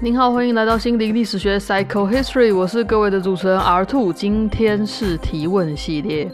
您好，欢迎来到心灵历史学 Psycho History，我是各位的主持人 R Two。今天是提问系列，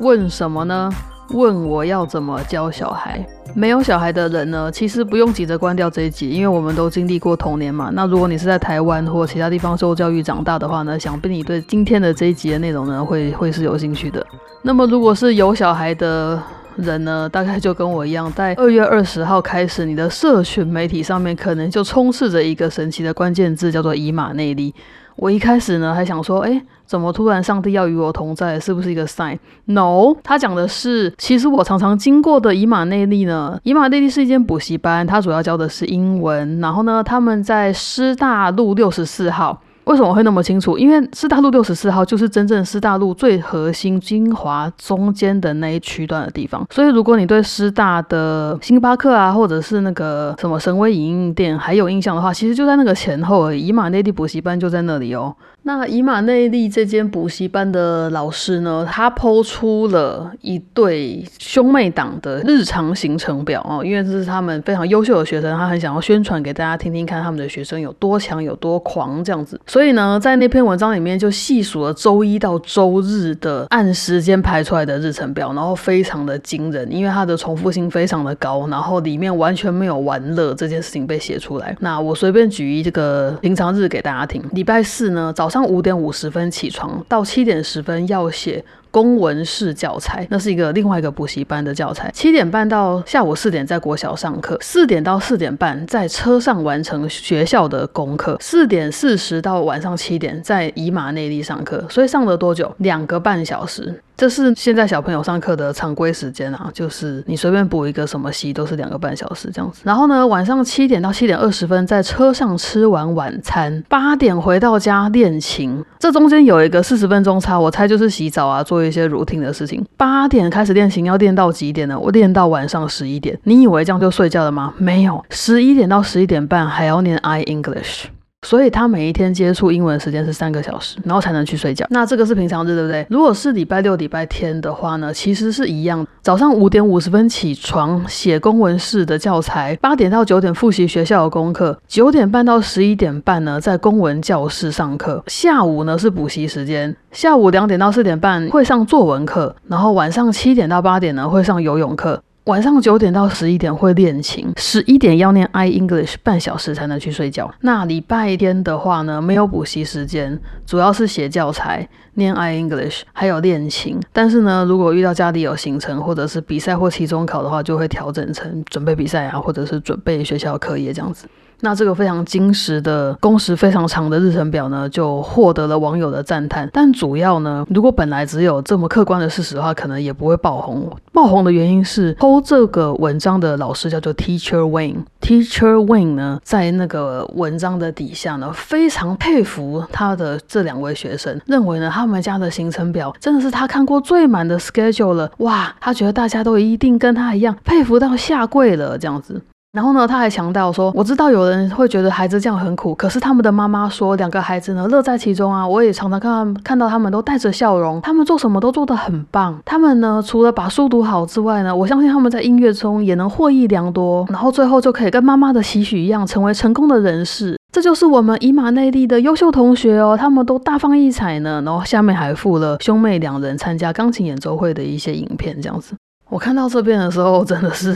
问什么呢？问我要怎么教小孩。没有小孩的人呢，其实不用急着关掉这一集，因为我们都经历过童年嘛。那如果你是在台湾或其他地方受教育长大的话呢，想必你对今天的这一集的内容呢，会会是有兴趣的。那么如果是有小孩的，人呢，大概就跟我一样，在二月二十号开始，你的社群媒体上面可能就充斥着一个神奇的关键字，叫做以马内利。我一开始呢还想说，哎，怎么突然上帝要与我同在，是不是一个 sign？No，他讲的是，其实我常常经过的以马内利呢，以马内利是一间补习班，它主要教的是英文，然后呢，他们在师大路六十四号。为什么会那么清楚？因为师大路六十四号就是真正师大路最核心、精华中间的那一区段的地方。所以，如果你对师大的星巴克啊，或者是那个什么神威影印店还有印象的话，其实就在那个前后而已。以马内地补习班就在那里哦。那以马内利这间补习班的老师呢，他抛出了一对兄妹党的日常行程表哦，因为这是他们非常优秀的学生，他很想要宣传给大家听听看，他们的学生有多强、有多狂这样子。所以呢，在那篇文章里面就细数了周一到周日的按时间排出来的日程表，然后非常的惊人，因为它的重复性非常的高，然后里面完全没有玩乐这件事情被写出来。那我随便举一这个平常日给大家听，礼拜四呢早上。五点五十分起床，到七点十分要写公文式教材，那是一个另外一个补习班的教材。七点半到下午四点在国小上课，四点到四点半在车上完成学校的功课，四点四十到晚上七点在以马内利上课。所以上了多久？两个半小时。这是现在小朋友上课的常规时间啊，就是你随便补一个什么习都是两个半小时这样子。然后呢，晚上七点到七点二十分在车上吃完晚餐，八点回到家练琴。这中间有一个四十分钟差，我猜就是洗澡啊，做一些 routine 的事情。八点开始练琴，要练到几点呢？我练到晚上十一点。你以为这样就睡觉了吗？没有，十一点到十一点半还要念 I English。所以他每一天接触英文时间是三个小时，然后才能去睡觉。那这个是平常日，对不对？如果是礼拜六、礼拜天的话呢，其实是一样。早上五点五十分起床写公文式的教材，八点到九点复习学校的功课，九点半到十一点半呢在公文教室上课。下午呢是补习时间，下午两点到四点半会上作文课，然后晚上七点到八点呢会上游泳课。晚上九点到十一点会练琴，十一点要念 I English 半小时才能去睡觉。那礼拜天的话呢，没有补习时间，主要是写教材、念 I English，还有练琴。但是呢，如果遇到家里有行程或者是比赛或期中考的话，就会调整成准备比赛啊，或者是准备学校课业这样子。那这个非常精实的工时非常长的日程表呢，就获得了网友的赞叹。但主要呢，如果本来只有这么客观的事实的话，可能也不会爆红。爆红的原因是，偷这个文章的老师叫做 Teacher Wayne。Teacher Wayne 呢，在那个文章的底下呢，非常佩服他的这两位学生，认为呢，他们家的行程表真的是他看过最满的 schedule 了。哇，他觉得大家都一定跟他一样，佩服到下跪了这样子。然后呢，他还强调说：“我知道有人会觉得孩子这样很苦，可是他们的妈妈说，两个孩子呢乐在其中啊。我也常常看看到他们都带着笑容，他们做什么都做得很棒。他们呢，除了把书读好之外呢，我相信他们在音乐中也能获益良多。然后最后就可以跟妈妈的期许一样，成为成功的人士。这就是我们以马内利的优秀同学哦，他们都大放异彩呢。然后下面还附了兄妹两人参加钢琴演奏会的一些影片，这样子。我看到这边的时候，真的是。”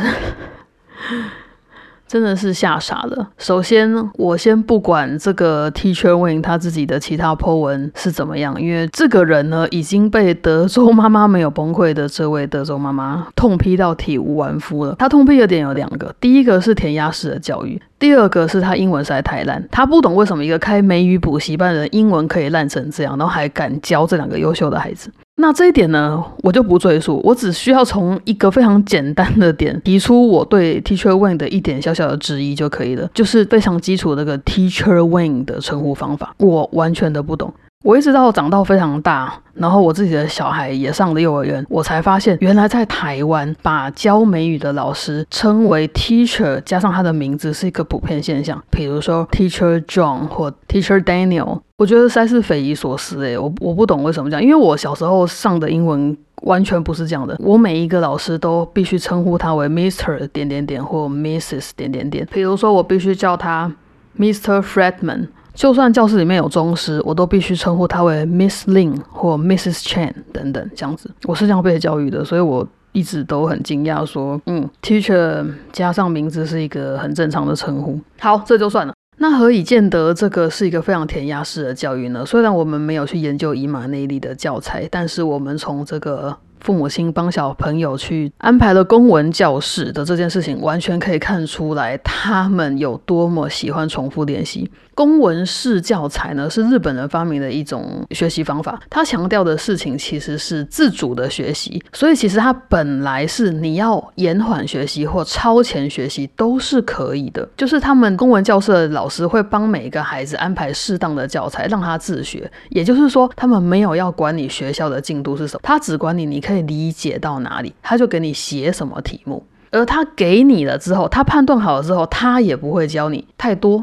真的是吓傻了。首先，我先不管这个 Teacher Wing 他自己的其他 po 文是怎么样，因为这个人呢已经被德州妈妈没有崩溃的这位德州妈妈痛批到体无完肤了。他痛批的点有两个，第一个是填鸭式的教育，第二个是他英文实在太烂。他不懂为什么一个开美语补习班的人英文可以烂成这样，然后还敢教这两个优秀的孩子。那这一点呢，我就不赘述，我只需要从一个非常简单的点提出我对 Teacher Wang 的一点小小的质疑就可以了，就是非常基础的个 Teacher Wang 的称呼方法，我完全的不懂。我一直到长到非常大，然后我自己的小孩也上了幼儿园，我才发现，原来在台湾把教美语的老师称为 teacher 加上他的名字是一个普遍现象。比如说 teacher John 或 teacher Daniel，我觉得实在是匪夷所思诶，我我不懂为什么这样，因为我小时候上的英文完全不是这样的，我每一个老师都必须称呼他为 Mr 点点点或 Mrs 点点点。比如说我必须叫他 Mr Fredman。就算教室里面有宗师，我都必须称呼他为 Miss Lin 或 Mrs Chen 等等这样子。我是这样被教育的，所以我一直都很惊讶，说嗯，Teacher 加上名字是一个很正常的称呼。好，这就算了。那何以见得这个是一个非常填鸭式的教育呢？虽然我们没有去研究以马内利的教材，但是我们从这个。父母亲帮小朋友去安排了公文教室的这件事情，完全可以看出来他们有多么喜欢重复练习。公文式教材呢，是日本人发明的一种学习方法。他强调的事情其实是自主的学习，所以其实他本来是你要延缓学习或超前学习都是可以的。就是他们公文教室的老师会帮每一个孩子安排适当的教材，让他自学。也就是说，他们没有要管你学校的进度是什么，他只管你你可。以理解到哪里，他就给你写什么题目，而他给你了之后，他判断好了之后，他也不会教你太多。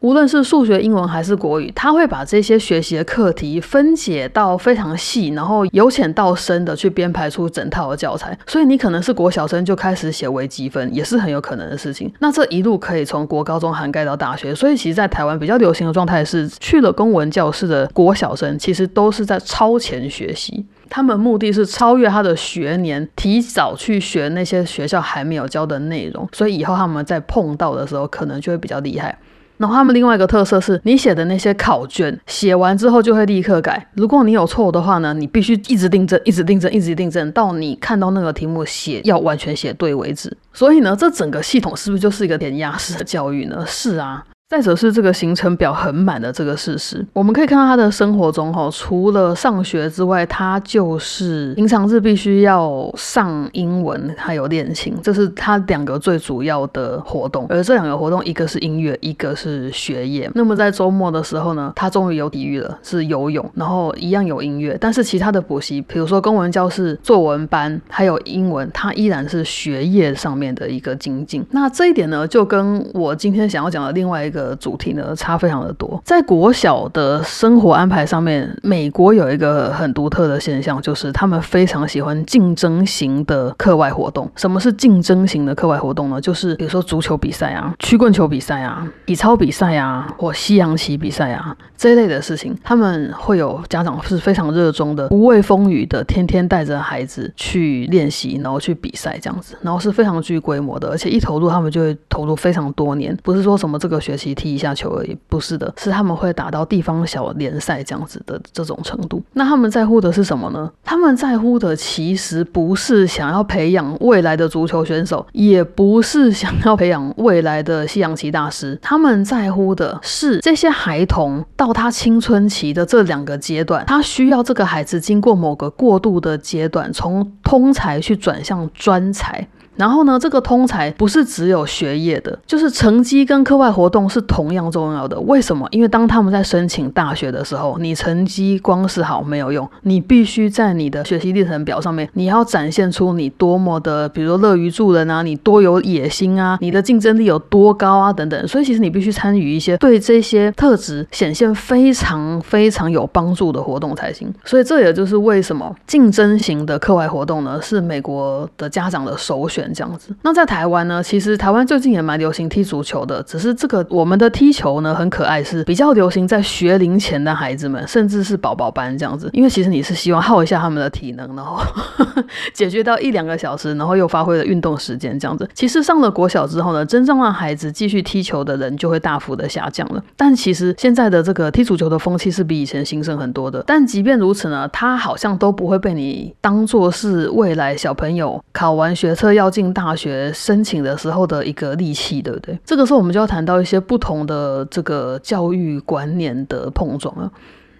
无论是数学、英文还是国语，他会把这些学习的课题分解到非常细，然后由浅到深的去编排出整套的教材。所以你可能是国小生就开始写微积分，也是很有可能的事情。那这一路可以从国高中涵盖到大学。所以其实，在台湾比较流行的状态是，去了公文教室的国小生，其实都是在超前学习。他们目的是超越他的学年，提早去学那些学校还没有教的内容，所以以后他们在碰到的时候，可能就会比较厉害。然后他们另外一个特色是，你写的那些考卷写完之后就会立刻改，如果你有错误的话呢，你必须一直订正，一直订正，一直订正，到你看到那个题目写要完全写对为止。所以呢，这整个系统是不是就是一个填鸭式的教育呢？是啊。再者是这个行程表很满的这个事实，我们可以看到他的生活中哈，除了上学之外，他就是平常是必须要上英文，还有练琴，这是他两个最主要的活动。而这两个活动，一个是音乐，一个是学业。那么在周末的时候呢，他终于有体育了，是游泳，然后一样有音乐，但是其他的补习，比如说公文教室、作文班，还有英文，他依然是学业上面的一个精进。那这一点呢，就跟我今天想要讲的另外一个。的主题呢差非常的多，在国小的生活安排上面，美国有一个很独特的现象，就是他们非常喜欢竞争型的课外活动。什么是竞争型的课外活动呢？就是比如说足球比赛啊、曲棍球比赛啊、体操比赛啊，或西洋棋比赛啊这一类的事情，他们会有家长是非常热衷的，不畏风雨的，天天带着孩子去练习，然后去比赛这样子，然后是非常具规模的，而且一投入他们就会投入非常多年，不是说什么这个学期。踢一下球而已，不是的，是他们会打到地方小联赛这样子的这种程度。那他们在乎的是什么呢？他们在乎的其实不是想要培养未来的足球选手，也不是想要培养未来的西洋棋大师。他们在乎的是这些孩童到他青春期的这两个阶段，他需要这个孩子经过某个过渡的阶段，从通才去转向专才。然后呢，这个通才不是只有学业的，就是成绩跟课外活动是同样重要的。为什么？因为当他们在申请大学的时候，你成绩光是好没有用，你必须在你的学习历程表上面，你要展现出你多么的，比如说乐于助人啊，你多有野心啊，你的竞争力有多高啊，等等。所以其实你必须参与一些对这些特质显现非常非常有帮助的活动才行。所以这也就是为什么竞争型的课外活动呢，是美国的家长的首选。这样子，那在台湾呢？其实台湾最近也蛮流行踢足球的，只是这个我们的踢球呢很可爱，是比较流行在学龄前的孩子们，甚至是宝宝班这样子。因为其实你是希望耗一下他们的体能，然后 解决到一两个小时，然后又发挥了运动时间这样子。其实上了国小之后呢，真正让孩子继续踢球的人就会大幅的下降了。但其实现在的这个踢足球的风气是比以前兴盛很多的。但即便如此呢，他好像都不会被你当做是未来小朋友考完学测要。进大学申请的时候的一个利器，对不对？这个时候我们就要谈到一些不同的这个教育观念的碰撞了。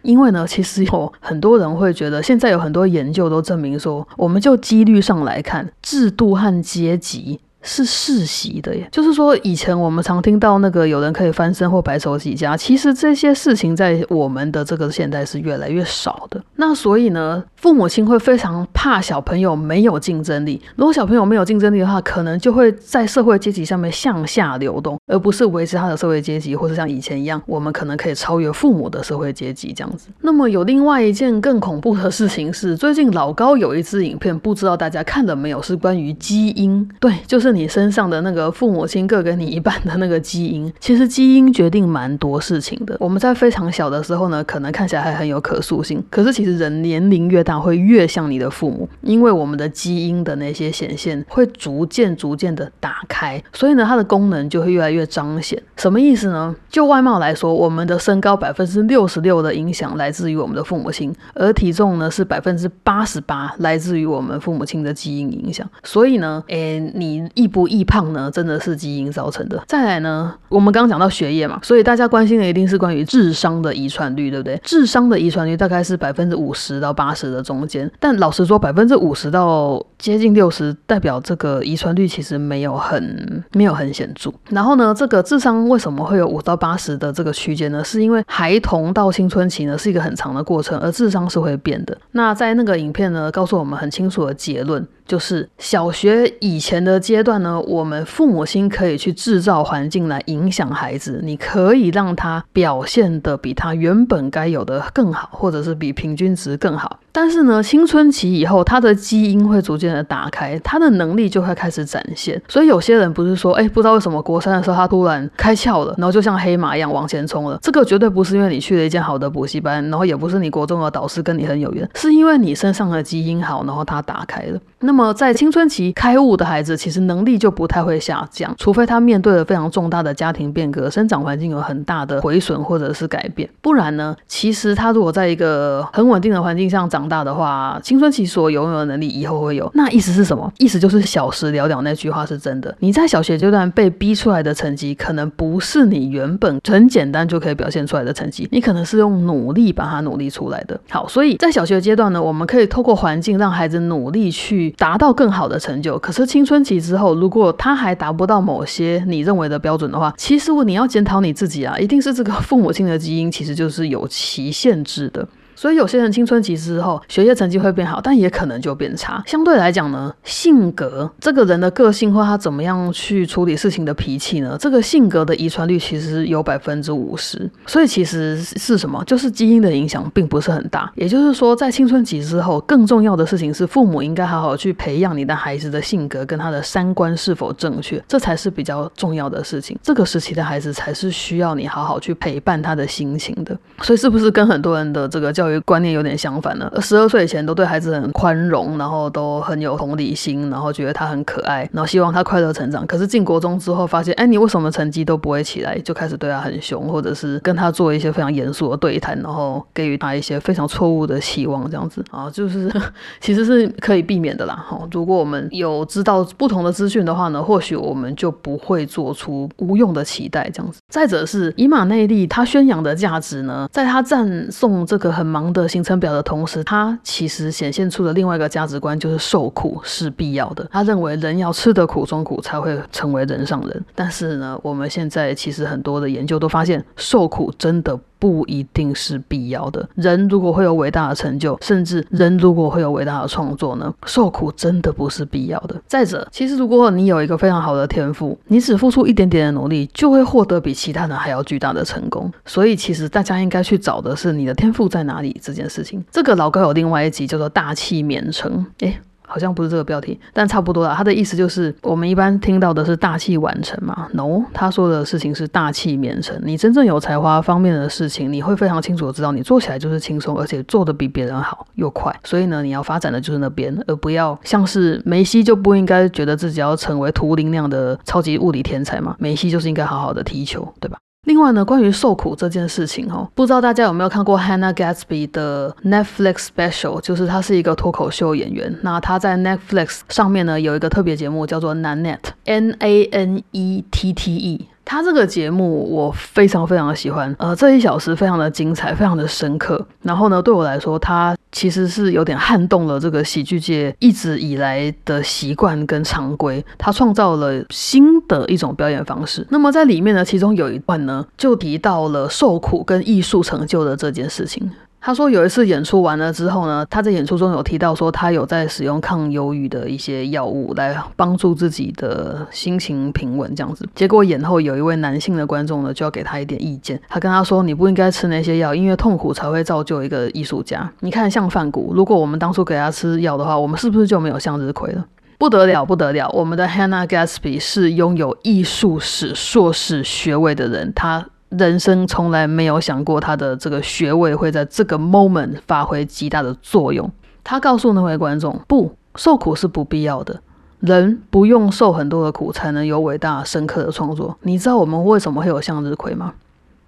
因为呢，其实有很多人会觉得，现在有很多研究都证明说，我们就几率上来看，制度和阶级是世袭的耶，就是说以前我们常听到那个有人可以翻身或白手起家，其实这些事情在我们的这个现代是越来越少的。那所以呢，父母亲会非常怕小朋友没有竞争力。如果小朋友没有竞争力的话，可能就会在社会阶级上面向下流动，而不是维持他的社会阶级，或是像以前一样，我们可能可以超越父母的社会阶级这样子。那么有另外一件更恐怖的事情是，最近老高有一支影片，不知道大家看了没有，是关于基因，对，就是。是你身上的那个父母亲各给你一半的那个基因，其实基因决定蛮多事情的。我们在非常小的时候呢，可能看起来还很有可塑性，可是其实人年龄越大，会越像你的父母，因为我们的基因的那些显现会逐渐逐渐的打开，所以呢，它的功能就会越来越彰显。什么意思呢？就外貌来说，我们的身高百分之六十六的影响来自于我们的父母亲，而体重呢是百分之八十八来自于我们父母亲的基因影响。所以呢，诶，你。易不易胖呢？真的是基因造成的。再来呢，我们刚刚讲到学业嘛，所以大家关心的一定是关于智商的遗传率，对不对？智商的遗传率大概是百分之五十到八十的中间。但老实说，百分之五十到接近六十，代表这个遗传率其实没有很没有很显著。然后呢，这个智商为什么会有五到八十的这个区间呢？是因为孩童到青春期呢是一个很长的过程，而智商是会变的。那在那个影片呢，告诉我们很清楚的结论。就是小学以前的阶段呢，我们父母亲可以去制造环境来影响孩子，你可以让他表现的比他原本该有的更好，或者是比平均值更好。但是呢，青春期以后，他的基因会逐渐的打开，他的能力就会开始展现。所以有些人不是说，哎，不知道为什么国三的时候他突然开窍了，然后就像黑马一样往前冲了。这个绝对不是因为你去了一间好的补习班，然后也不是你国中的导师跟你很有缘，是因为你身上的基因好，然后他打开了。那么在青春期开悟的孩子，其实能力就不太会下降，除非他面对了非常重大的家庭变革，生长环境有很大的毁损或者是改变，不然呢，其实他如果在一个很稳定的环境上长。大的话，青春期所拥有的能力以后会有，那意思是什么？意思就是小时了了那句话是真的。你在小学阶段被逼出来的成绩，可能不是你原本很简单就可以表现出来的成绩，你可能是用努力把它努力出来的。好，所以在小学阶段呢，我们可以透过环境让孩子努力去达到更好的成就。可是青春期之后，如果他还达不到某些你认为的标准的话，其实你要检讨你自己啊，一定是这个父母亲的基因其实就是有其限制的。所以有些人青春期之后学业成绩会变好，但也可能就变差。相对来讲呢，性格这个人的个性或他怎么样去处理事情的脾气呢？这个性格的遗传率其实有百分之五十。所以其实是什么？就是基因的影响并不是很大。也就是说，在青春期之后，更重要的事情是父母应该好好去培养你的孩子的性格跟他的三观是否正确，这才是比较重要的事情。这个时期的孩子才是需要你好好去陪伴他的心情的。所以是不是跟很多人的这个教观念有点相反了。十二岁以前都对孩子很宽容，然后都很有同理心，然后觉得他很可爱，然后希望他快乐成长。可是进国中之后，发现，哎，你为什么成绩都不会起来？就开始对他很凶，或者是跟他做一些非常严肃的对谈，然后给予他一些非常错误的期望，这样子啊，就是 其实是可以避免的啦。哈，如果我们有知道不同的资讯的话呢，或许我们就不会做出无用的期待，这样子。再者是以马内利他宣扬的价值呢，在他赞颂这个很忙。的行程表的同时，他其实显现出的另外一个价值观就是受苦是必要的。他认为人要吃得苦中苦，才会成为人上人。但是呢，我们现在其实很多的研究都发现，受苦真的。不一定是必要的。人如果会有伟大的成就，甚至人如果会有伟大的创作呢？受苦真的不是必要的。再者，其实如果你有一个非常好的天赋，你只付出一点点的努力，就会获得比其他人还要巨大的成功。所以，其实大家应该去找的是你的天赋在哪里这件事情。这个老高有另外一集叫做“大器免成”，诶。好像不是这个标题，但差不多啦。他的意思就是，我们一般听到的是大器晚成嘛？No，他说的事情是大器免成。你真正有才华方面的事情，你会非常清楚的知道，你做起来就是轻松，而且做的比别人好又快。所以呢，你要发展的就是那边，而不要像是梅西就不应该觉得自己要成为图灵那样的超级物理天才嘛？梅西就是应该好好的踢球，对吧？另外呢，关于受苦这件事情哦，不知道大家有没有看过 Hannah Gatsby 的 Netflix special，就是她是一个脱口秀演员。那她在 Netflix 上面呢有一个特别节目叫做 Nanette，N A N E T T E。他这个节目我非常非常的喜欢，呃，这一小时非常的精彩，非常的深刻。然后呢，对我来说，他其实是有点撼动了这个喜剧界一直以来的习惯跟常规，他创造了新的一种表演方式。那么在里面呢，其中有一段呢，就提到了受苦跟艺术成就的这件事情。他说有一次演出完了之后呢，他在演出中有提到说他有在使用抗忧郁的一些药物来帮助自己的心情平稳这样子。结果演后有一位男性的观众呢就要给他一点意见，他跟他说你不应该吃那些药，因为痛苦才会造就一个艺术家。你看像范谷，如果我们当初给他吃药的话，我们是不是就没有向日葵了？不得了，不得了！我们的 Hannah Gatsby 是拥有艺术史硕士学位的人，他。人生从来没有想过他的这个学位会在这个 moment 发挥极大的作用。他告诉那位观众：不，受苦是不必要的，人不用受很多的苦才能有伟大深刻的创作。你知道我们为什么会有向日葵吗？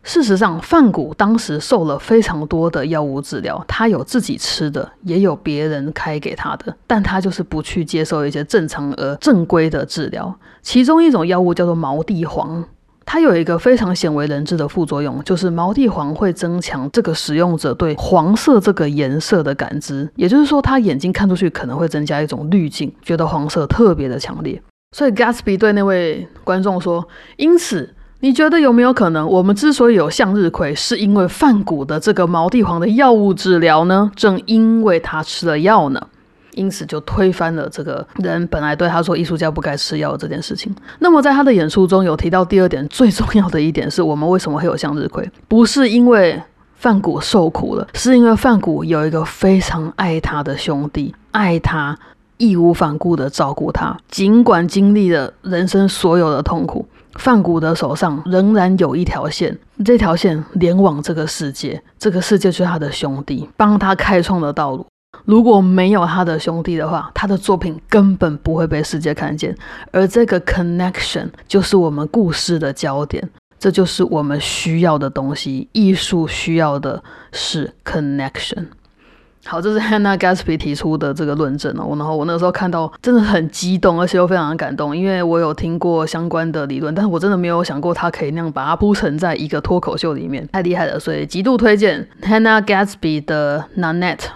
事实上，范谷当时受了非常多的药物治疗，他有自己吃的，也有别人开给他的，但他就是不去接受一些正常而正规的治疗。其中一种药物叫做毛地黄。它有一个非常鲜为人知的副作用，就是毛地黄会增强这个使用者对黄色这个颜色的感知，也就是说，他眼睛看出去可能会增加一种滤镜，觉得黄色特别的强烈。所以 Gatsby 对那位观众说：“因此，你觉得有没有可能，我们之所以有向日葵，是因为范谷的这个毛地黄的药物治疗呢？正因为他吃了药呢？”因此就推翻了这个人本来对他说艺术家不该吃药这件事情。那么在他的演出中有提到第二点最重要的一点是我们为什么会有向日葵？不是因为范谷受苦了，是因为范谷有一个非常爱他的兄弟，爱他义无反顾的照顾他，尽管经历了人生所有的痛苦，范谷的手上仍然有一条线，这条线连往这个世界，这个世界就是他的兄弟，帮他开创的道路。如果没有他的兄弟的话，他的作品根本不会被世界看见。而这个 connection 就是我们故事的焦点，这就是我们需要的东西。艺术需要的是 connection。好，这是 Hannah Gatsby 提出的这个论证哦。然后我那时候看到真的很激动，而且又非常的感动，因为我有听过相关的理论，但是我真的没有想过他可以那样把它铺陈在一个脱口秀里面，太厉害了。所以极度推荐 Hannah Gatsby 的 Nanette。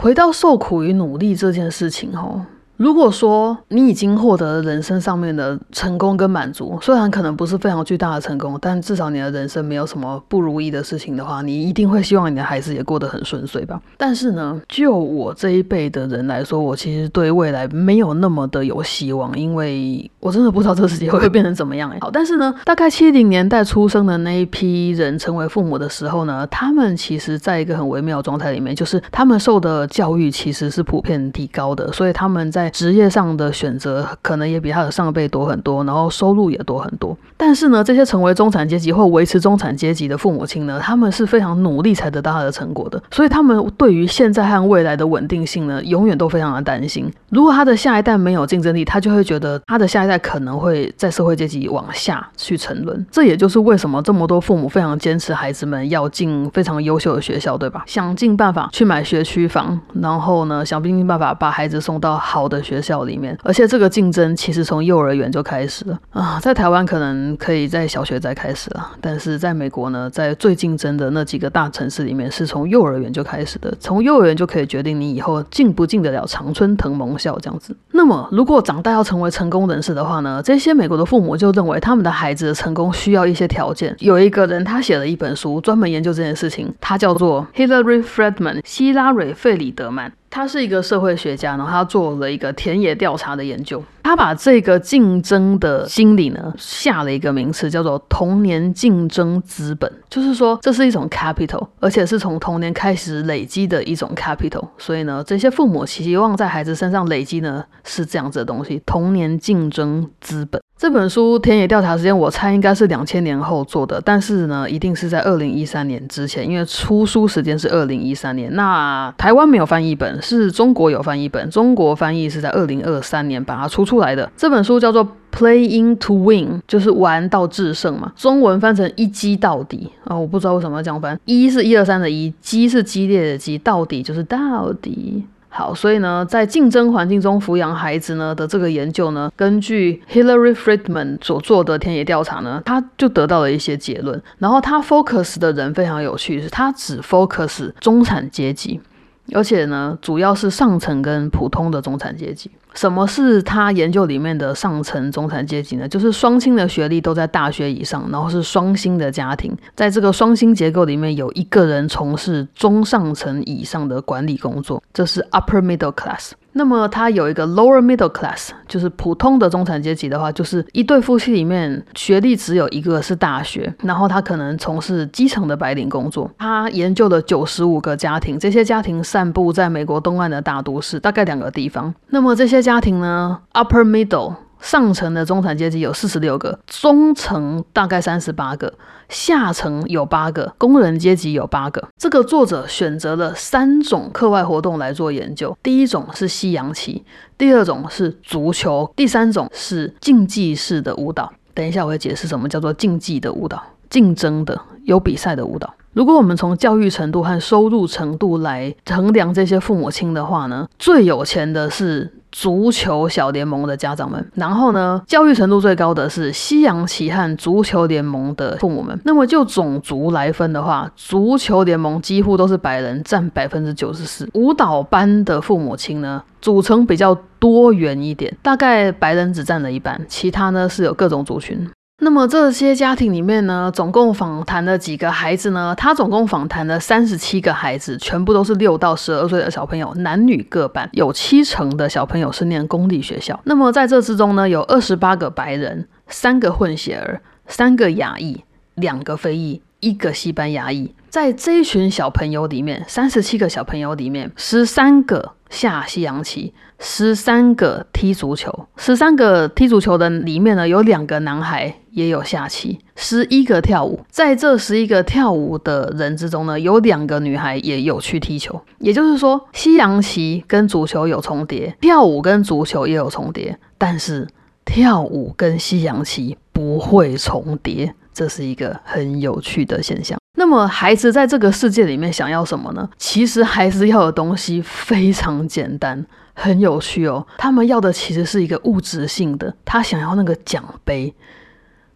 回到受苦与努力这件事情，吼。如果说你已经获得了人生上面的成功跟满足，虽然可能不是非常巨大的成功，但至少你的人生没有什么不如意的事情的话，你一定会希望你的孩子也过得很顺遂吧。但是呢，就我这一辈的人来说，我其实对未来没有那么的有希望，因为我真的不知道这个世界会变成怎么样。哎，好，但是呢，大概七零年代出生的那一批人成为父母的时候呢，他们其实在一个很微妙的状态里面，就是他们受的教育其实是普遍提高的，所以他们在职业上的选择可能也比他的上辈多很多，然后收入也多很多。但是呢，这些成为中产阶级或维持中产阶级的父母亲呢，他们是非常努力才得到他的成果的，所以他们对于现在和未来的稳定性呢，永远都非常的担心。如果他的下一代没有竞争力，他就会觉得他的下一代可能会在社会阶级往下去沉沦。这也就是为什么这么多父母非常坚持孩子们要进非常优秀的学校，对吧？想尽办法去买学区房，然后呢，想尽办法把孩子送到好的。学校里面，而且这个竞争其实从幼儿园就开始了啊，在台湾可能可以在小学再开始了，但是在美国呢，在最竞争的那几个大城市里面，是从幼儿园就开始的，从幼儿园就可以决定你以后进不进得了常春藤盟校这样子。那么，如果长大要成为成功人士的话呢，这些美国的父母就认为他们的孩子的成功需要一些条件。有一个人他写了一本书，专门研究这件事情，他叫做 Hillary Friedman，希拉蕊·费里德曼。他是一个社会学家，然后他做了一个田野调查的研究。他把这个竞争的心理呢，下了一个名词，叫做童年竞争资本。就是说，这是一种 capital，而且是从童年开始累积的一种 capital。所以呢，这些父母期望在孩子身上累积呢，是这样子的东西：童年竞争资本。这本书田野调查时间，我猜应该是两千年后做的，但是呢，一定是在二零一三年之前，因为出书时间是二零一三年。那台湾没有翻译本，是中国有翻译本，中国翻译是在二零二三年把它出出来的。这本书叫做。Playing to win 就是玩到制胜嘛，中文翻成一击到底啊，我不知道为什么要这样翻。一是一二三的一，击是激烈的击，到底就是到底。好，所以呢，在竞争环境中抚养孩子呢的这个研究呢，根据 Hillary Friedman 所做的田野调查呢，他就得到了一些结论。然后他 focus 的人非常有趣，是他只 focus 中产阶级。而且呢，主要是上层跟普通的中产阶级。什么是他研究里面的上层中产阶级呢？就是双亲的学历都在大学以上，然后是双薪的家庭，在这个双薪结构里面，有一个人从事中上层以上的管理工作，这是 upper middle class。那么他有一个 lower middle class，就是普通的中产阶级的话，就是一对夫妻里面学历只有一个是大学，然后他可能从事基层的白领工作。他研究了九十五个家庭，这些家庭散布在美国东岸的大都市，大概两个地方。那么这些家庭呢，upper middle 上层的中产阶级有四十六个，中层大概三十八个。下层有八个，工人阶级有八个。这个作者选择了三种课外活动来做研究：第一种是西洋棋，第二种是足球，第三种是竞技式的舞蹈。等一下我会解释什么叫做竞技的舞蹈，竞争的有比赛的舞蹈。如果我们从教育程度和收入程度来衡量这些父母亲的话呢，最有钱的是。足球小联盟的家长们，然后呢，教育程度最高的是西洋棋和足球联盟的父母们。那么就种族来分的话，足球联盟几乎都是白人，占百分之九十四。舞蹈班的父母亲呢，组成比较多元一点，大概白人只占了一半，其他呢是有各种族群。那么这些家庭里面呢，总共访谈了几个孩子呢？他总共访谈了三十七个孩子，全部都是六到十二岁的小朋友，男女各半，有七成的小朋友是念公立学校。那么在这之中呢，有二十八个白人，三个混血儿，三个亚裔，两个非裔，一个西班牙裔。在这一群小朋友里面，三十七个小朋友里面，十三个下西洋棋。十三个踢足球，十三个踢足球的里面呢，有两个男孩也有下棋，十一个跳舞，在这十一个跳舞的人之中呢，有两个女孩也有去踢球。也就是说，西洋棋跟足球有重叠，跳舞跟足球也有重叠，但是跳舞跟西洋棋不会重叠，这是一个很有趣的现象。那么，孩子在这个世界里面想要什么呢？其实，孩子要的东西非常简单。很有趣哦，他们要的其实是一个物质性的，他想要那个奖杯。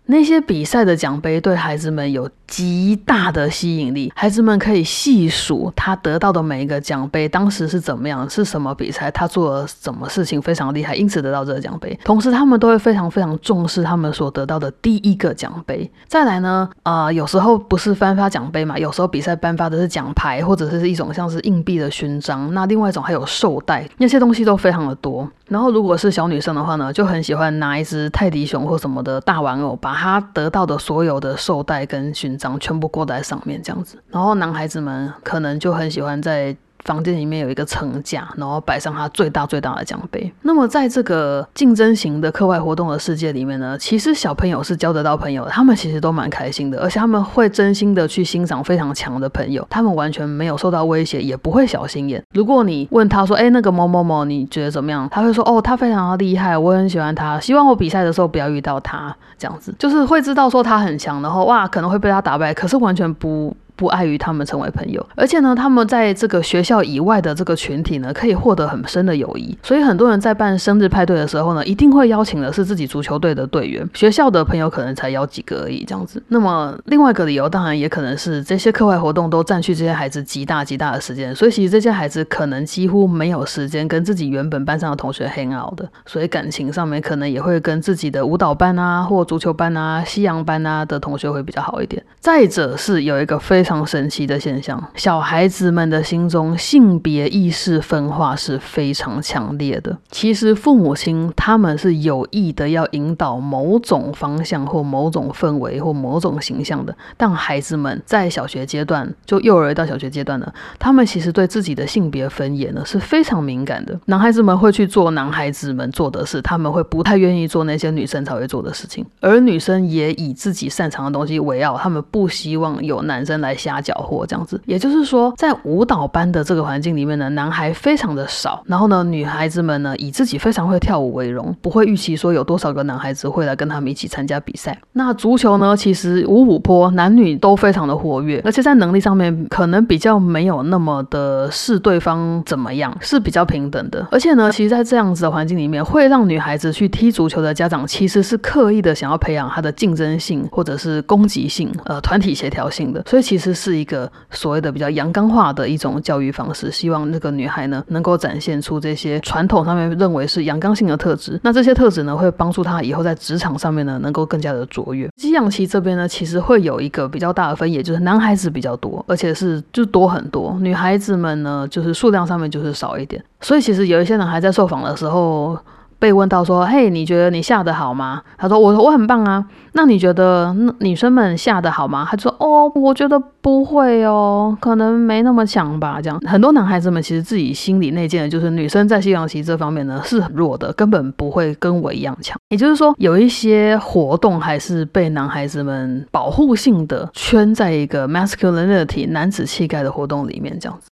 那些比赛的奖杯对孩子们有极大的吸引力，孩子们可以细数他得到的每一个奖杯当时是怎么样，是什么比赛，他做了什么事情非常厉害，因此得到这个奖杯。同时，他们都会非常非常重视他们所得到的第一个奖杯。再来呢，啊，有时候不是颁发奖杯嘛，有时候比赛颁发的是奖牌，或者是一种像是硬币的勋章。那另外一种还有绶带，那些东西都非常的多。然后，如果是小女生的话呢，就很喜欢拿一只泰迪熊或什么的大玩偶，把他得到的所有的绶带跟勋章全部挂在上面，这样子。然后男孩子们可能就很喜欢在。房间里面有一个层架，然后摆上他最大最大的奖杯。那么，在这个竞争型的课外活动的世界里面呢，其实小朋友是交得到朋友，他们其实都蛮开心的，而且他们会真心的去欣赏非常强的朋友，他们完全没有受到威胁，也不会小心眼。如果你问他说：“哎，那个某某某，你觉得怎么样？”他会说：“哦，他非常的厉害，我很喜欢他，希望我比赛的时候不要遇到他。”这样子就是会知道说他很强，然后哇，可能会被他打败，可是完全不。不碍于他们成为朋友，而且呢，他们在这个学校以外的这个群体呢，可以获得很深的友谊。所以很多人在办生日派对的时候呢，一定会邀请的是自己足球队的队员，学校的朋友可能才邀几个而已，这样子。那么另外一个理由，当然也可能是这些课外活动都占据这些孩子极大极大的时间，所以其实这些孩子可能几乎没有时间跟自己原本班上的同学 hang out 的，所以感情上面可能也会跟自己的舞蹈班啊，或足球班啊、西洋班啊的同学会比较好一点。再者是有一个非非常神奇的现象，小孩子们的心中性别意识分化是非常强烈的。其实父母亲他们是有意的要引导某种方向或某种氛围或某种形象的，但孩子们在小学阶段，就幼儿到小学阶段呢，他们其实对自己的性别分野呢是非常敏感的。男孩子们会去做男孩子们做的事，他们会不太愿意做那些女生才会做的事情，而女生也以自己擅长的东西为傲，他们不希望有男生来。瞎搅和这样子。也就是说，在舞蹈班的这个环境里面呢，男孩非常的少，然后呢，女孩子们呢以自己非常会跳舞为荣，不会预期说有多少个男孩子会来跟他们一起参加比赛。那足球呢，其实五五坡男女都非常的活跃，而且在能力上面可能比较没有那么的视对方怎么样，是比较平等的。而且呢，其实，在这样子的环境里面，会让女孩子去踢足球的家长，其实是刻意的想要培养她的竞争性或者是攻击性，呃，团体协调性的。所以其实是一个所谓的比较阳刚化的一种教育方式，希望那个女孩呢能够展现出这些传统上面认为是阳刚性的特质。那这些特质呢，会帮助她以后在职场上面呢能够更加的卓越。激氧期这边呢，其实会有一个比较大的分野，就是男孩子比较多，而且是就多很多，女孩子们呢就是数量上面就是少一点。所以其实有一些男孩在受访的时候被问到说：“嘿，你觉得你下的好吗？”他说：“我我很棒啊。”那你觉得女生们下的好吗？他说：“哦，我觉得不会哦，可能没那么强吧。”这样很多男孩子们其实自己心里内建的就是女生在西洋棋这方面呢是很弱的，根本不会跟我一样强。也就是说，有一些活动还是被男孩子们保护性的圈在一个 masculinity 男子气概的活动里面，这样子。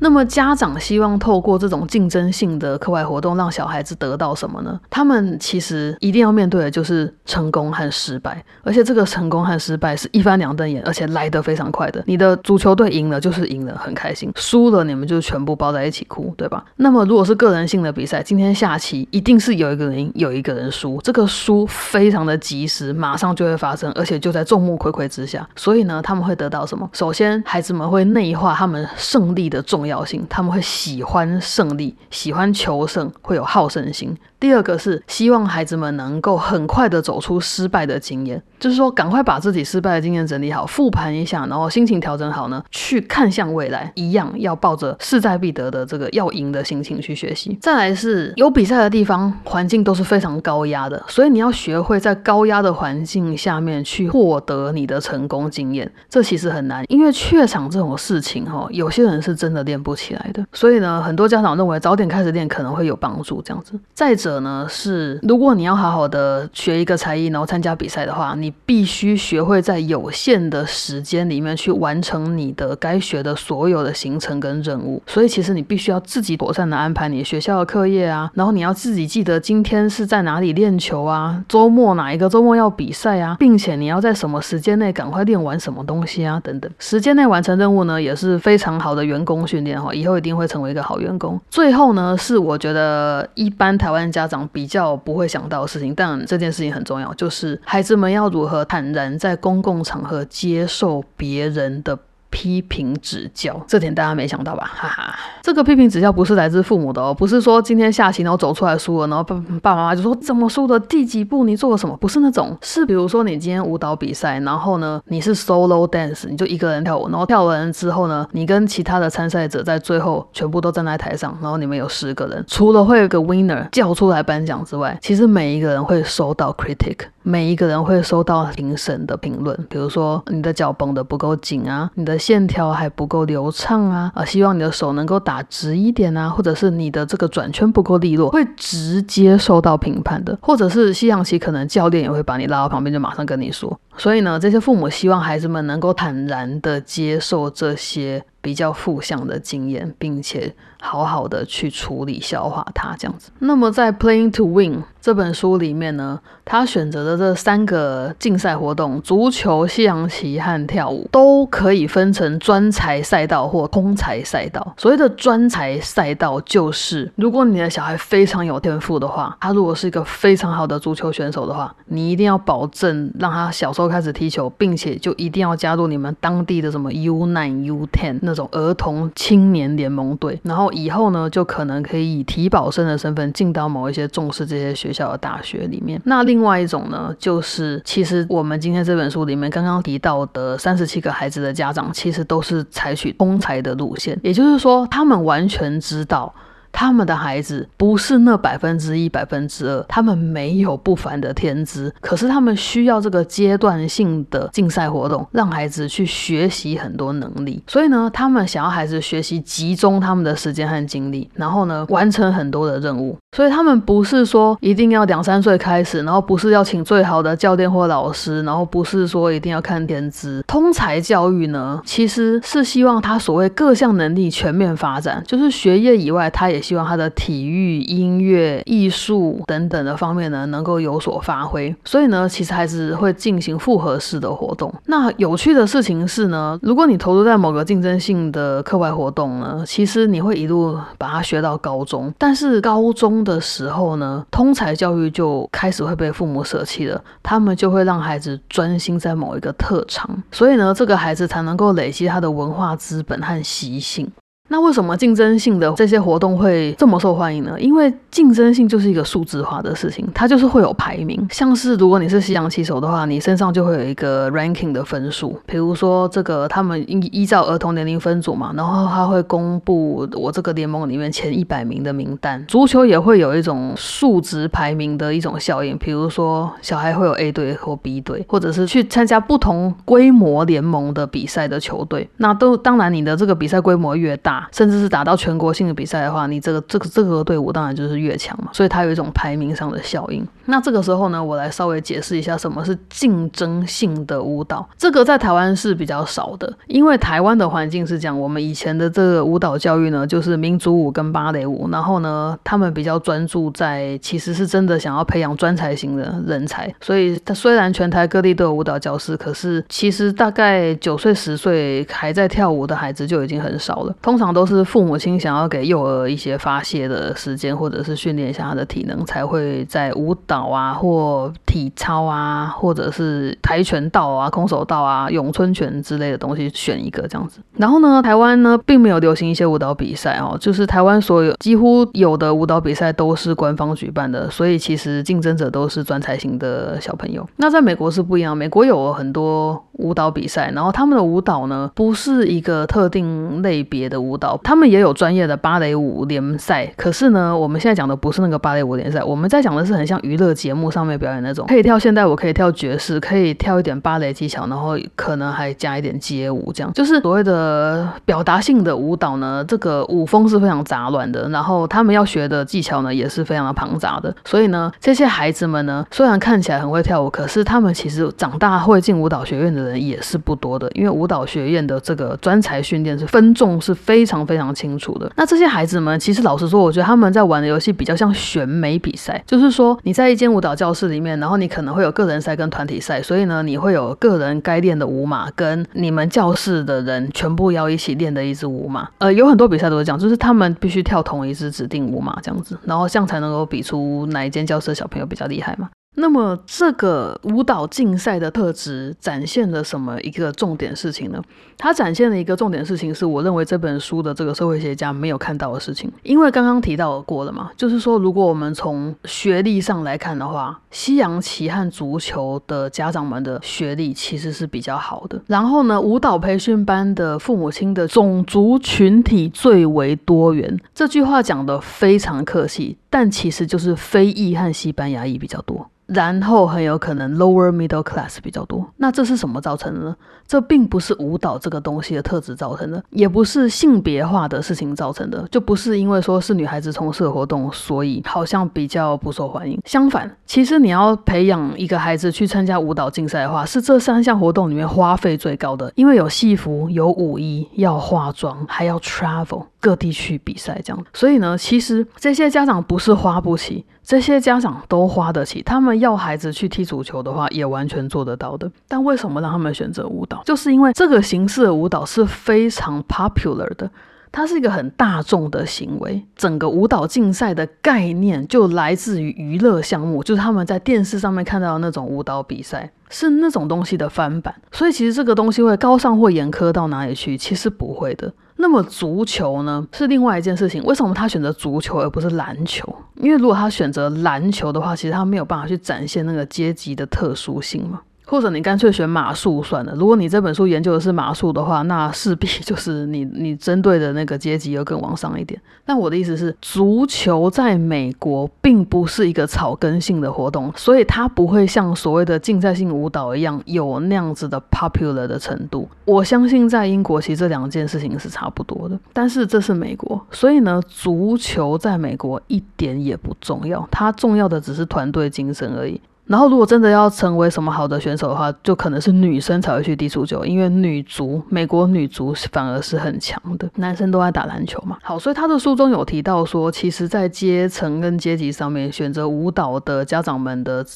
那么家长希望透过这种竞争性的课外活动，让小孩子得到什么呢？他们其实一定要面对的就是成功和失败，而且这个成功和失败是一翻两瞪眼，而且来得非常快的。你的足球队赢了就是赢了，很开心；输了你们就全部抱在一起哭，对吧？那么如果是个人性的比赛，今天下棋一定是有一个人赢，有一个人输，这个输非常的及时，马上就会发生，而且就在众目睽睽之下。所以呢，他们会得到什么？首先，孩子们会内化他们胜利的重要。要性，他们会喜欢胜利，喜欢求胜，会有好胜心。第二个是希望孩子们能够很快的走出失败的经验，就是说赶快把自己失败的经验整理好，复盘一下，然后心情调整好呢，去看向未来，一样要抱着势在必得的这个要赢的心情去学习。再来是有比赛的地方，环境都是非常高压的，所以你要学会在高压的环境下面去获得你的成功经验，这其实很难，因为怯场这种事情哈，有些人是真的练不起来的。所以呢，很多家长认为早点开始练可能会有帮助，这样子。再者。呢是，如果你要好好的学一个才艺，然后参加比赛的话，你必须学会在有限的时间里面去完成你的该学的所有的行程跟任务。所以其实你必须要自己妥善的安排你学校的课业啊，然后你要自己记得今天是在哪里练球啊，周末哪一个周末要比赛啊，并且你要在什么时间内赶快练完什么东西啊，等等。时间内完成任务呢，也是非常好的员工训练以后一定会成为一个好员工。最后呢，是我觉得一般台湾家长比较不会想到的事情，但这件事情很重要，就是孩子们要如何坦然在公共场合接受别人的。批评指教，这点大家没想到吧？哈哈，这个批评指教不是来自父母的哦，不是说今天下棋然后走出来输了，然后爸爸妈妈就说怎么输的，第几步你做了什么？不是那种，是比如说你今天舞蹈比赛，然后呢你是 solo dance，你就一个人跳舞，然后跳完之后呢，你跟其他的参赛者在最后全部都站在台上，然后你们有十个人，除了会有个 winner 叫出来颁奖之外，其实每一个人会收到 critic，每一个人会收到评审的评论，比如说你的脚绷得不够紧啊，你的。线条还不够流畅啊，啊，希望你的手能够打直一点啊，或者是你的这个转圈不够利落，会直接收到评判的，或者是西洋棋可能教练也会把你拉到旁边，就马上跟你说。所以呢，这些父母希望孩子们能够坦然的接受这些比较负向的经验，并且好好的去处理消化它，这样子。那么在 Playing to Win。这本书里面呢，他选择的这三个竞赛活动——足球、西洋棋和跳舞，都可以分成专才赛道或通才赛道。所谓的专才赛道，就是如果你的小孩非常有天赋的话，他如果是一个非常好的足球选手的话，你一定要保证让他小时候开始踢球，并且就一定要加入你们当地的什么 U nine、U ten 那种儿童青年联盟队，然后以后呢，就可能可以以体保生的身份进到某一些重视这些学。学校的大学里面，那另外一种呢，就是其实我们今天这本书里面刚刚提到的三十七个孩子的家长，其实都是采取通才的路线，也就是说，他们完全知道。他们的孩子不是那百分之一、百分之二，他们没有不凡的天资，可是他们需要这个阶段性的竞赛活动，让孩子去学习很多能力。所以呢，他们想要孩子学习集中他们的时间和精力，然后呢，完成很多的任务。所以他们不是说一定要两三岁开始，然后不是要请最好的教练或老师，然后不是说一定要看天资。通才教育呢，其实是希望他所谓各项能力全面发展，就是学业以外，他也希望他的体育、音乐、艺术等等的方面呢能够有所发挥。所以呢，其实还是会进行复合式的活动。那有趣的事情是呢，如果你投入在某个竞争性的课外活动呢，其实你会一路把它学到高中，但是高中。的时候呢，通才教育就开始会被父母舍弃了，他们就会让孩子专心在某一个特长，所以呢，这个孩子才能够累积他的文化资本和习性。那为什么竞争性的这些活动会这么受欢迎呢？因为竞争性就是一个数字化的事情，它就是会有排名。像是如果你是西洋棋手的话，你身上就会有一个 ranking 的分数。比如说这个他们依依照儿童年龄分组嘛，然后他会公布我这个联盟里面前一百名的名单。足球也会有一种数值排名的一种效应，比如说小孩会有 A 队或 B 队，或者是去参加不同规模联盟的比赛的球队。那都当然你的这个比赛规模越大。甚至是打到全国性的比赛的话，你这个这个这个队伍当然就是越强嘛，所以它有一种排名上的效应。那这个时候呢，我来稍微解释一下什么是竞争性的舞蹈。这个在台湾是比较少的，因为台湾的环境是讲我们以前的这个舞蹈教育呢，就是民族舞跟芭蕾舞，然后呢，他们比较专注在其实是真的想要培养专才型的人才。所以它虽然全台各地都有舞蹈教室，可是其实大概九岁十岁还在跳舞的孩子就已经很少了，通常。都是父母亲想要给幼儿一些发泄的时间，或者是训练一下他的体能，才会在舞蹈啊，或体操啊，或者是跆拳道啊、空手道啊、咏春拳之类的东西选一个这样子。然后呢，台湾呢并没有流行一些舞蹈比赛哦，就是台湾所有几乎有的舞蹈比赛都是官方举办的，所以其实竞争者都是专才型的小朋友。那在美国是不一样，美国有很多舞蹈比赛，然后他们的舞蹈呢不是一个特定类别的舞。他们也有专业的芭蕾舞联赛，可是呢，我们现在讲的不是那个芭蕾舞联赛，我们在讲的是很像娱乐节目上面表演那种，可以跳现代舞，可以跳爵士，可以跳一点芭蕾技巧，然后可能还加一点街舞，这样就是所谓的表达性的舞蹈呢。这个舞风是非常杂乱的，然后他们要学的技巧呢也是非常的庞杂的，所以呢，这些孩子们呢，虽然看起来很会跳舞，可是他们其实长大会进舞蹈学院的人也是不多的，因为舞蹈学院的这个专才训练是分众是非常。常非常清楚的。那这些孩子们，其实老实说，我觉得他们在玩的游戏比较像选美比赛，就是说你在一间舞蹈教室里面，然后你可能会有个人赛跟团体赛，所以呢，你会有个人该练的舞码，跟你们教室的人全部要一起练的一支舞码。呃，有很多比赛都是这样，就是他们必须跳同一支指定舞码这样子，然后这样才能够比出哪一间教室的小朋友比较厉害嘛。那么这个舞蹈竞赛的特质展现了什么一个重点事情呢？它展现了一个重点事情，是我认为这本书的这个社会学家没有看到的事情。因为刚刚提到过了嘛，就是说如果我们从学历上来看的话，西洋棋和足球的家长们的学历其实是比较好的。然后呢，舞蹈培训班的父母亲的种族群体最为多元。这句话讲的非常客气，但其实就是非裔和西班牙裔比较多。然后很有可能 lower middle class 比较多，那这是什么造成的呢？这并不是舞蹈这个东西的特质造成的，也不是性别化的事情造成的，就不是因为说是女孩子从事的活动，所以好像比较不受欢迎。相反，其实你要培养一个孩子去参加舞蹈竞赛的话，是这三项活动里面花费最高的，因为有戏服、有舞衣、要化妆，还要 travel 各地去比赛这样。所以呢，其实这些家长不是花不起。这些家长都花得起，他们要孩子去踢足球的话，也完全做得到的。但为什么让他们选择舞蹈？就是因为这个形式的舞蹈是非常 popular 的，它是一个很大众的行为。整个舞蹈竞赛的概念就来自于娱乐项目，就是他们在电视上面看到的那种舞蹈比赛，是那种东西的翻版。所以其实这个东西会高尚或严苛到哪里去？其实不会的。那么足球呢，是另外一件事情。为什么他选择足球而不是篮球？因为如果他选择篮球的话，其实他没有办法去展现那个阶级的特殊性嘛。或者你干脆选马术算了。如果你这本书研究的是马术的话，那势必 就是你你针对的那个阶级要更往上一点。但我的意思是，足球在美国并不是一个草根性的活动，所以它不会像所谓的竞赛性舞蹈一样有那样子的 popular 的程度。我相信在英国，其实这两件事情是差不多的。但是这是美国，所以呢，足球在美国一点也不重要，它重要的只是团队精神而已。然后，如果真的要成为什么好的选手的话，就可能是女生才会去踢足球，因为女足，美国女足反而是很强的，男生都爱打篮球嘛。好，所以他的书中有提到说，其实，在阶层跟阶级上面，选择舞蹈的家长们的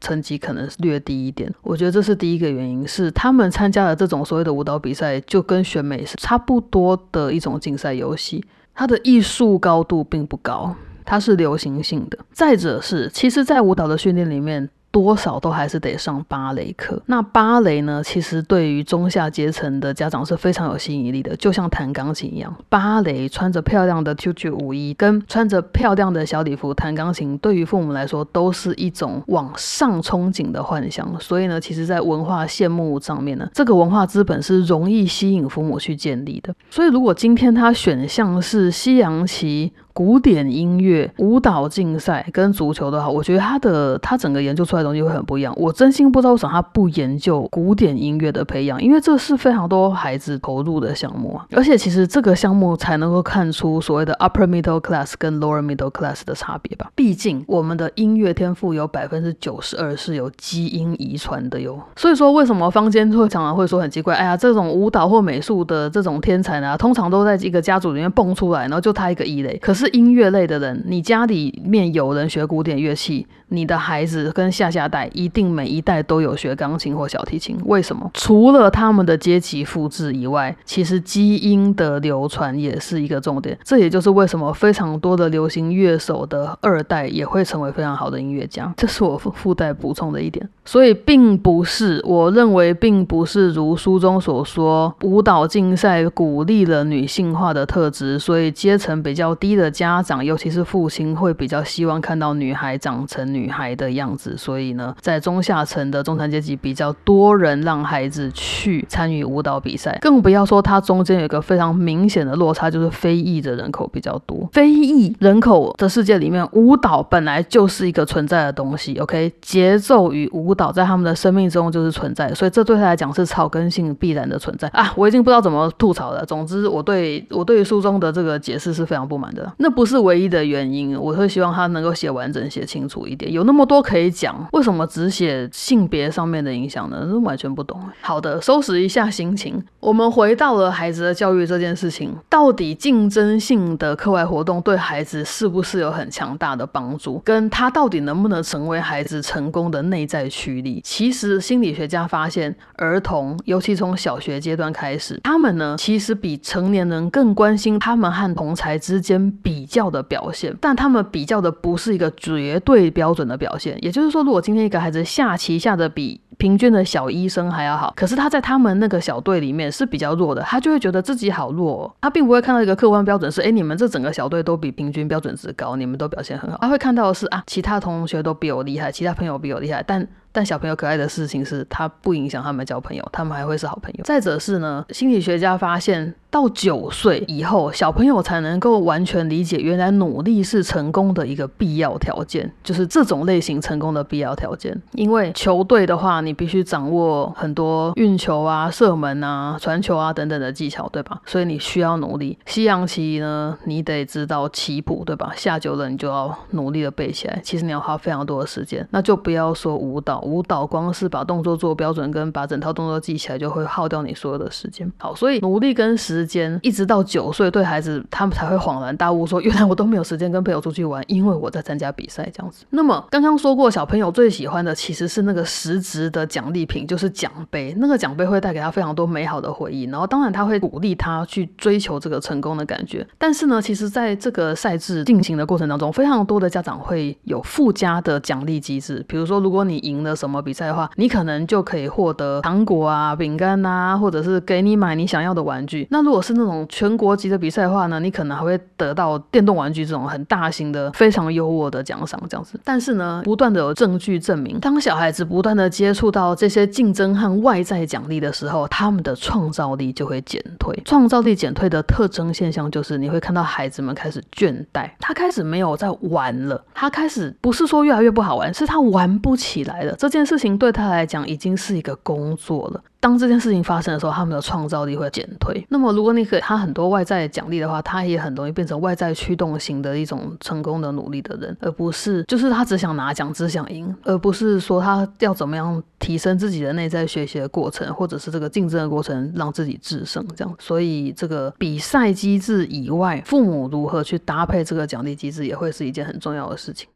成绩可能是略低一点。我觉得这是第一个原因，是他们参加的这种所谓的舞蹈比赛，就跟选美是差不多的一种竞赛游戏，它的艺术高度并不高，它是流行性的。再者是，其实，在舞蹈的训练里面。多少都还是得上芭蕾课。那芭蕾呢？其实对于中下阶层的家长是非常有吸引力的，就像弹钢琴一样。芭蕾穿着漂亮的 tutu 舞衣，跟穿着漂亮的小礼服弹钢琴，对于父母来说都是一种往上憧憬的幻想。所以呢，其实，在文化羡慕上面呢，这个文化资本是容易吸引父母去建立的。所以，如果今天他选项是西洋棋。古典音乐、舞蹈竞赛跟足球的话，我觉得他的他整个研究出来的东西会很不一样。我真心不知道为什么他不研究古典音乐的培养，因为这是非常多孩子投入的项目啊。而且其实这个项目才能够看出所谓的 upper middle class 跟 lower middle class 的差别吧。毕竟我们的音乐天赋有百分之九十二是有基因遗传的哟。所以说，为什么坊间会常常会说很奇怪？哎呀，这种舞蹈或美术的这种天才呢，通常都在一个家族里面蹦出来，然后就他一个异类。可是是音乐类的人，你家里面有人学古典乐器，你的孩子跟下下代一定每一代都有学钢琴或小提琴。为什么？除了他们的阶级复制以外，其实基因的流传也是一个重点。这也就是为什么非常多的流行乐手的二代也会成为非常好的音乐家。这是我附带补充的一点。所以并不是，我认为并不是如书中所说，舞蹈竞赛鼓励了女性化的特质，所以阶层比较低的。家长，尤其是父亲，会比较希望看到女孩长成女女孩的样子，所以呢，在中下层的中产阶级比较多人让孩子去参与舞蹈比赛，更不要说它中间有一个非常明显的落差，就是非裔的人口比较多。非裔人口的世界里面，舞蹈本来就是一个存在的东西。OK，节奏与舞蹈在他们的生命中就是存在，所以这对他来讲是草根性必然的存在啊！我已经不知道怎么吐槽了。总之，我对我对书中的这个解释是非常不满的。那不是唯一的原因，我会希望他能够写完整、写清楚一点。有那么多可以讲，为什么只写性别上面的影响呢？这完全不懂。好的，收拾一下心情，我们回到了孩子的教育这件事情。到底竞争性的课外活动对孩子是不是有很强大的帮助？跟他到底能不能成为孩子成功的内在驱力？其实心理学家发现，儿童尤其从小学阶段开始，他们呢其实比成年人更关心他们和同才之间。比较的表现，但他们比较的不是一个绝对标准准的表现。也就是说，如果今天一个孩子下棋下的比平均的小医生还要好，可是他在他们那个小队里面是比较弱的，他就会觉得自己好弱。他并不会看到一个客观标准是，哎，你们这整个小队都比平均标准值高，你们都表现很好。他会看到的是啊，其他同学都比我厉害，其他朋友比我厉害，但。但小朋友可爱的事情是，他不影响他们交朋友，他们还会是好朋友。再者是呢，心理学家发现，到九岁以后，小朋友才能够完全理解，原来努力是成功的一个必要条件，就是这种类型成功的必要条件。因为球队的话，你必须掌握很多运球啊、射门啊、传球啊等等的技巧，对吧？所以你需要努力。西洋棋呢，你得知道棋谱，对吧？下久了，你就要努力的背起来。其实你要花非常多的时间，那就不要说舞蹈。舞蹈光是把动作做标准，跟把整套动作记起来，就会耗掉你所有的时间。好，所以努力跟时间，一直到九岁，对孩子他们才会恍然大悟，说原来我都没有时间跟朋友出去玩，因为我在参加比赛这样子。那么刚刚说过，小朋友最喜欢的其实是那个实质的奖励品，就是奖杯。那个奖杯会带给他非常多美好的回忆，然后当然他会鼓励他去追求这个成功的感觉。但是呢，其实在这个赛制进行的过程当中，非常多的家长会有附加的奖励机制，比如说如果你赢了。什么比赛的话，你可能就可以获得糖果啊、饼干啊，或者是给你买你想要的玩具。那如果是那种全国级的比赛的话呢，你可能还会得到电动玩具这种很大型的、非常优渥的奖赏这样子。但是呢，不断的有证据证明，当小孩子不断的接触到这些竞争和外在奖励的时候，他们的创造力就会减退。创造力减退的特征现象就是，你会看到孩子们开始倦怠，他开始没有在玩了，他开始不是说越来越不好玩，是他玩不起来了。这件事情对他来讲已经是一个工作了。当这件事情发生的时候，他们的创造力会减退。那么，如果你给他很多外在的奖励的话，他也很容易变成外在驱动型的一种成功的努力的人，而不是就是他只想拿奖，只想赢，而不是说他要怎么样提升自己的内在学习的过程，或者是这个竞争的过程，让自己制胜这样。所以，这个比赛机制以外，父母如何去搭配这个奖励机制，也会是一件很重要的事情。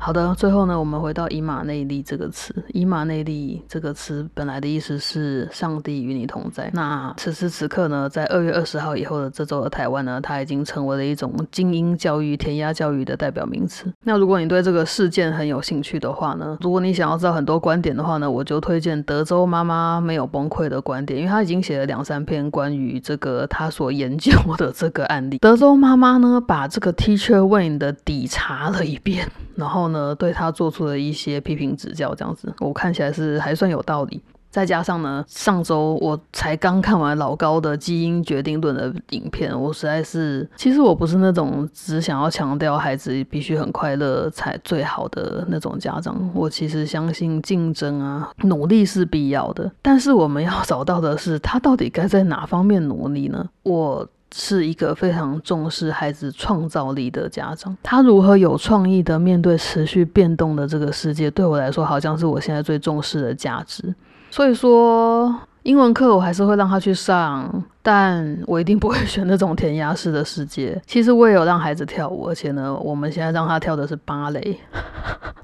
好的，最后呢，我们回到以马内利这个词。以马内利这个词本来的意思是上帝与你同在。那此时此刻呢，在二月二十号以后的这周的台湾呢，它已经成为了一种精英教育、填鸭教育的代表名词。那如果你对这个事件很有兴趣的话呢，如果你想要知道很多观点的话呢，我就推荐德州妈妈没有崩溃的观点，因为她已经写了两三篇关于这个她所研究的这个案例。德州妈妈呢，把这个 Teacher Wayne 的底查了一遍。然后呢，对他做出了一些批评指教，这样子我看起来是还算有道理。再加上呢，上周我才刚看完老高的《基因决定论》的影片，我实在是，其实我不是那种只想要强调孩子必须很快乐才最好的那种家长。我其实相信竞争啊，努力是必要的，但是我们要找到的是他到底该在哪方面努力呢？我。是一个非常重视孩子创造力的家长，他如何有创意的面对持续变动的这个世界，对我来说好像是我现在最重视的价值。所以说，英文课我还是会让他去上，但我一定不会选那种填鸭式的世界。其实我也有让孩子跳舞，而且呢，我们现在让他跳的是芭蕾，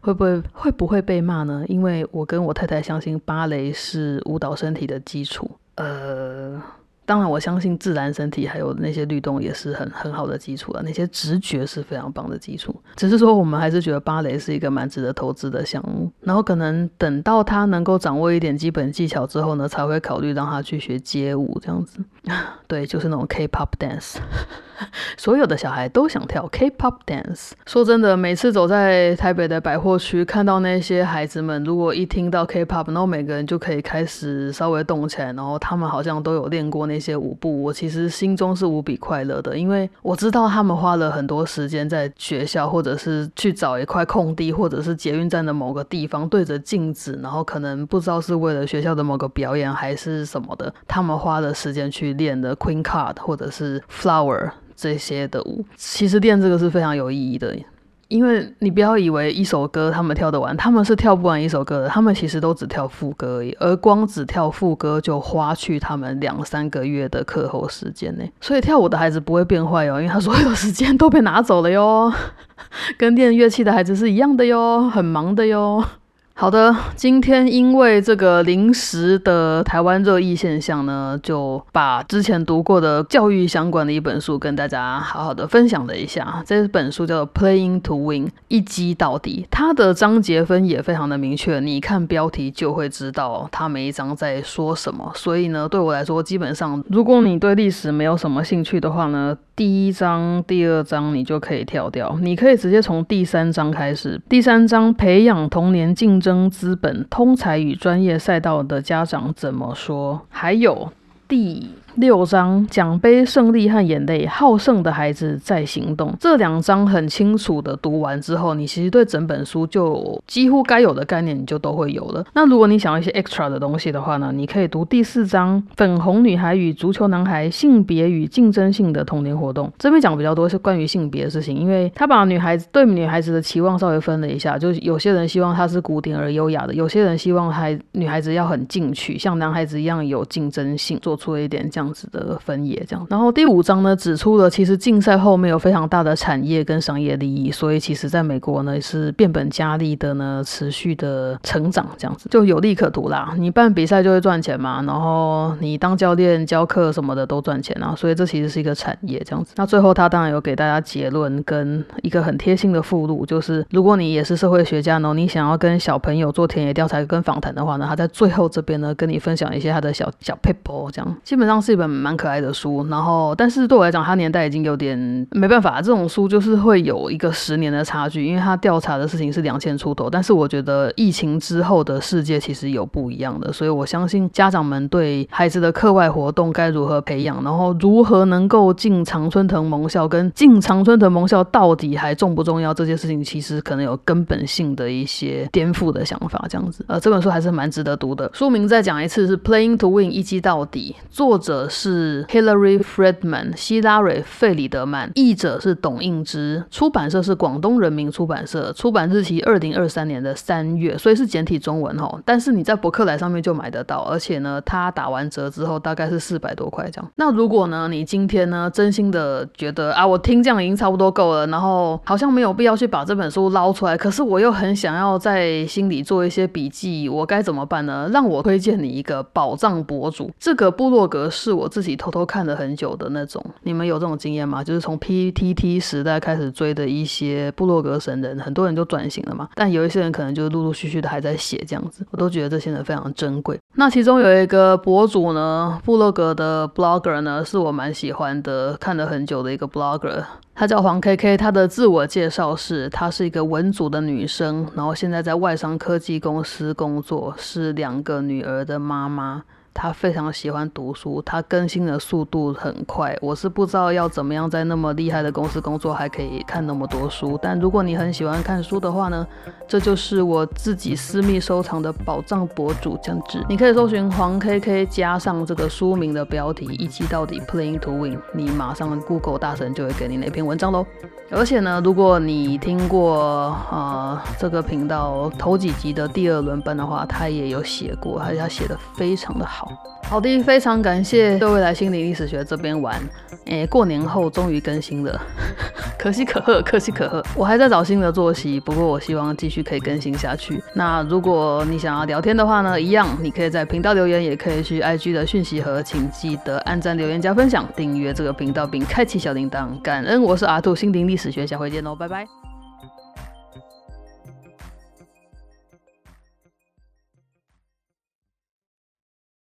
会不会会不会被骂呢？因为我跟我太太相信芭蕾是舞蹈身体的基础。呃。当然，我相信自然身体还有那些律动也是很很好的基础啊，那些直觉是非常棒的基础。只是说，我们还是觉得芭蕾是一个蛮值得投资的项目。然后，可能等到他能够掌握一点基本技巧之后呢，才会考虑让他去学街舞这样子。对，就是那种 K-pop dance。所有的小孩都想跳 K-pop dance。说真的，每次走在台北的百货区，看到那些孩子们，如果一听到 K-pop，然后每个人就可以开始稍微动起来，然后他们好像都有练过那些舞步，我其实心中是无比快乐的，因为我知道他们花了很多时间在学校，或者是去找一块空地，或者是捷运站的某个地方，对着镜子，然后可能不知道是为了学校的某个表演还是什么的，他们花了时间去练的 Queen Card 或者是 Flower。这些的舞，其实练这个是非常有意义的，因为你不要以为一首歌他们跳得完，他们是跳不完一首歌的，他们其实都只跳副歌而已，而光只跳副歌就花去他们两三个月的课后时间呢。所以跳舞的孩子不会变坏哦，因为他所有时间都被拿走了哟，跟练乐器的孩子是一样的哟，很忙的哟。好的，今天因为这个临时的台湾热议现象呢，就把之前读过的教育相关的一本书跟大家好好的分享了一下。这本书叫做《Playing to Win》，一击到底。它的章节分也非常的明确，你看标题就会知道它每一章在说什么。所以呢，对我来说，基本上如果你对历史没有什么兴趣的话呢，第一章、第二章你就可以跳掉，你可以直接从第三章开始。第三章培养童年竞争资本、通才与专业赛道的家长怎么说？还有第。六章奖杯胜利和眼泪，好胜的孩子在行动。这两章很清楚的读完之后，你其实对整本书就几乎该有的概念你就都会有了。那如果你想要一些 extra 的东西的话呢，你可以读第四章粉红女孩与足球男孩性别与竞争性的童年活动。这边讲比较多是关于性别的事情，因为他把女孩子对女孩子的期望稍微分了一下，就是有些人希望她是古典而优雅的，有些人希望还女孩子要很进取，像男孩子一样有竞争性，做出了一点这样。样子的分野，这样。然后第五章呢，指出了其实竞赛后面有非常大的产业跟商业利益，所以其实在美国呢是变本加厉的呢，持续的成长，这样子就有利可图啦。你办比赛就会赚钱嘛，然后你当教练教课什么的都赚钱啊，所以这其实是一个产业，这样子。那最后他当然有给大家结论跟一个很贴心的附录，就是如果你也是社会学家呢，你想要跟小朋友做田野调查跟访谈的话呢，他在最后这边呢跟你分享一些他的小小 paper，这样基本上是一本蛮可爱的书。然后，但是对我来讲，他年代已经有点没办法，这种书就是会有一个十年的差距，因为他调查的事情是两千出头，但是我觉得疫情之后的世界其实有不一样的，所以我相信家长们对孩子的课外活动该如何培养，然后如何能够进常春藤盟校，跟进常春藤盟校到底还重不重要这件事情，其实可能有根本性的一些颠覆的想法，这样子。呃，这本书还是蛮值得读的。书名再讲一次是《Playing to Win》，一击到底。作者是 Hillary Friedman，希拉蕊·费里德曼。译者是董应之。出版社是广东人民出版社。出版日期二零二三年的三月，所以是简体中文哦。但是你在博客来上面就买得到，而且呢，它打完折之后大概是四百多块这样。那如果呢，你今天呢，真心的觉得啊，我听这样已经差不多够了，然后好像没有必要去把这本书捞出来，可是我又很想要在心里做一些笔记，我该怎么办呢？让我推荐你一个宝藏博主，这个部落格是我自己偷偷看了很久的那种。你们有这种经验吗？就是从 PTT 时代开始追的一些部落格神人，很多人就转型了嘛。但有一些人可能就陆陆续续的还在写这样子，我都觉得这些人非常珍贵。那其中有一个博主呢，部落格的 blogger 呢，是我蛮喜欢的，看了很久的一个 blogger，他叫黄 KK。他的自我介绍是，她是一个文组的女生，然后现在在外商科技公司工作，是两个女儿的妈妈。他非常喜欢读书，他更新的速度很快。我是不知道要怎么样在那么厉害的公司工作还可以看那么多书。但如果你很喜欢看书的话呢，这就是我自己私密收藏的宝藏博主江志。你可以搜寻黄 KK 加上这个书名的标题，一击到底 Playing to Win，你马上 Google 大神就会给你那篇文章喽。而且呢，如果你听过呃这个频道头几集的第二轮班的话，他也有写过，而且他写的非常的好。好的，非常感谢各位来心理历史学这边玩。诶，过年后终于更新了，可喜可贺，可喜可贺。我还在找新的作息，不过我希望继续可以更新下去。那如果你想要聊天的话呢，一样，你可以在频道留言，也可以去 IG 的讯息盒，请记得按赞、留言、加分享、订阅这个频道，并开启小铃铛。感恩，我是阿兔，心灵历史学，下回见喽，拜拜。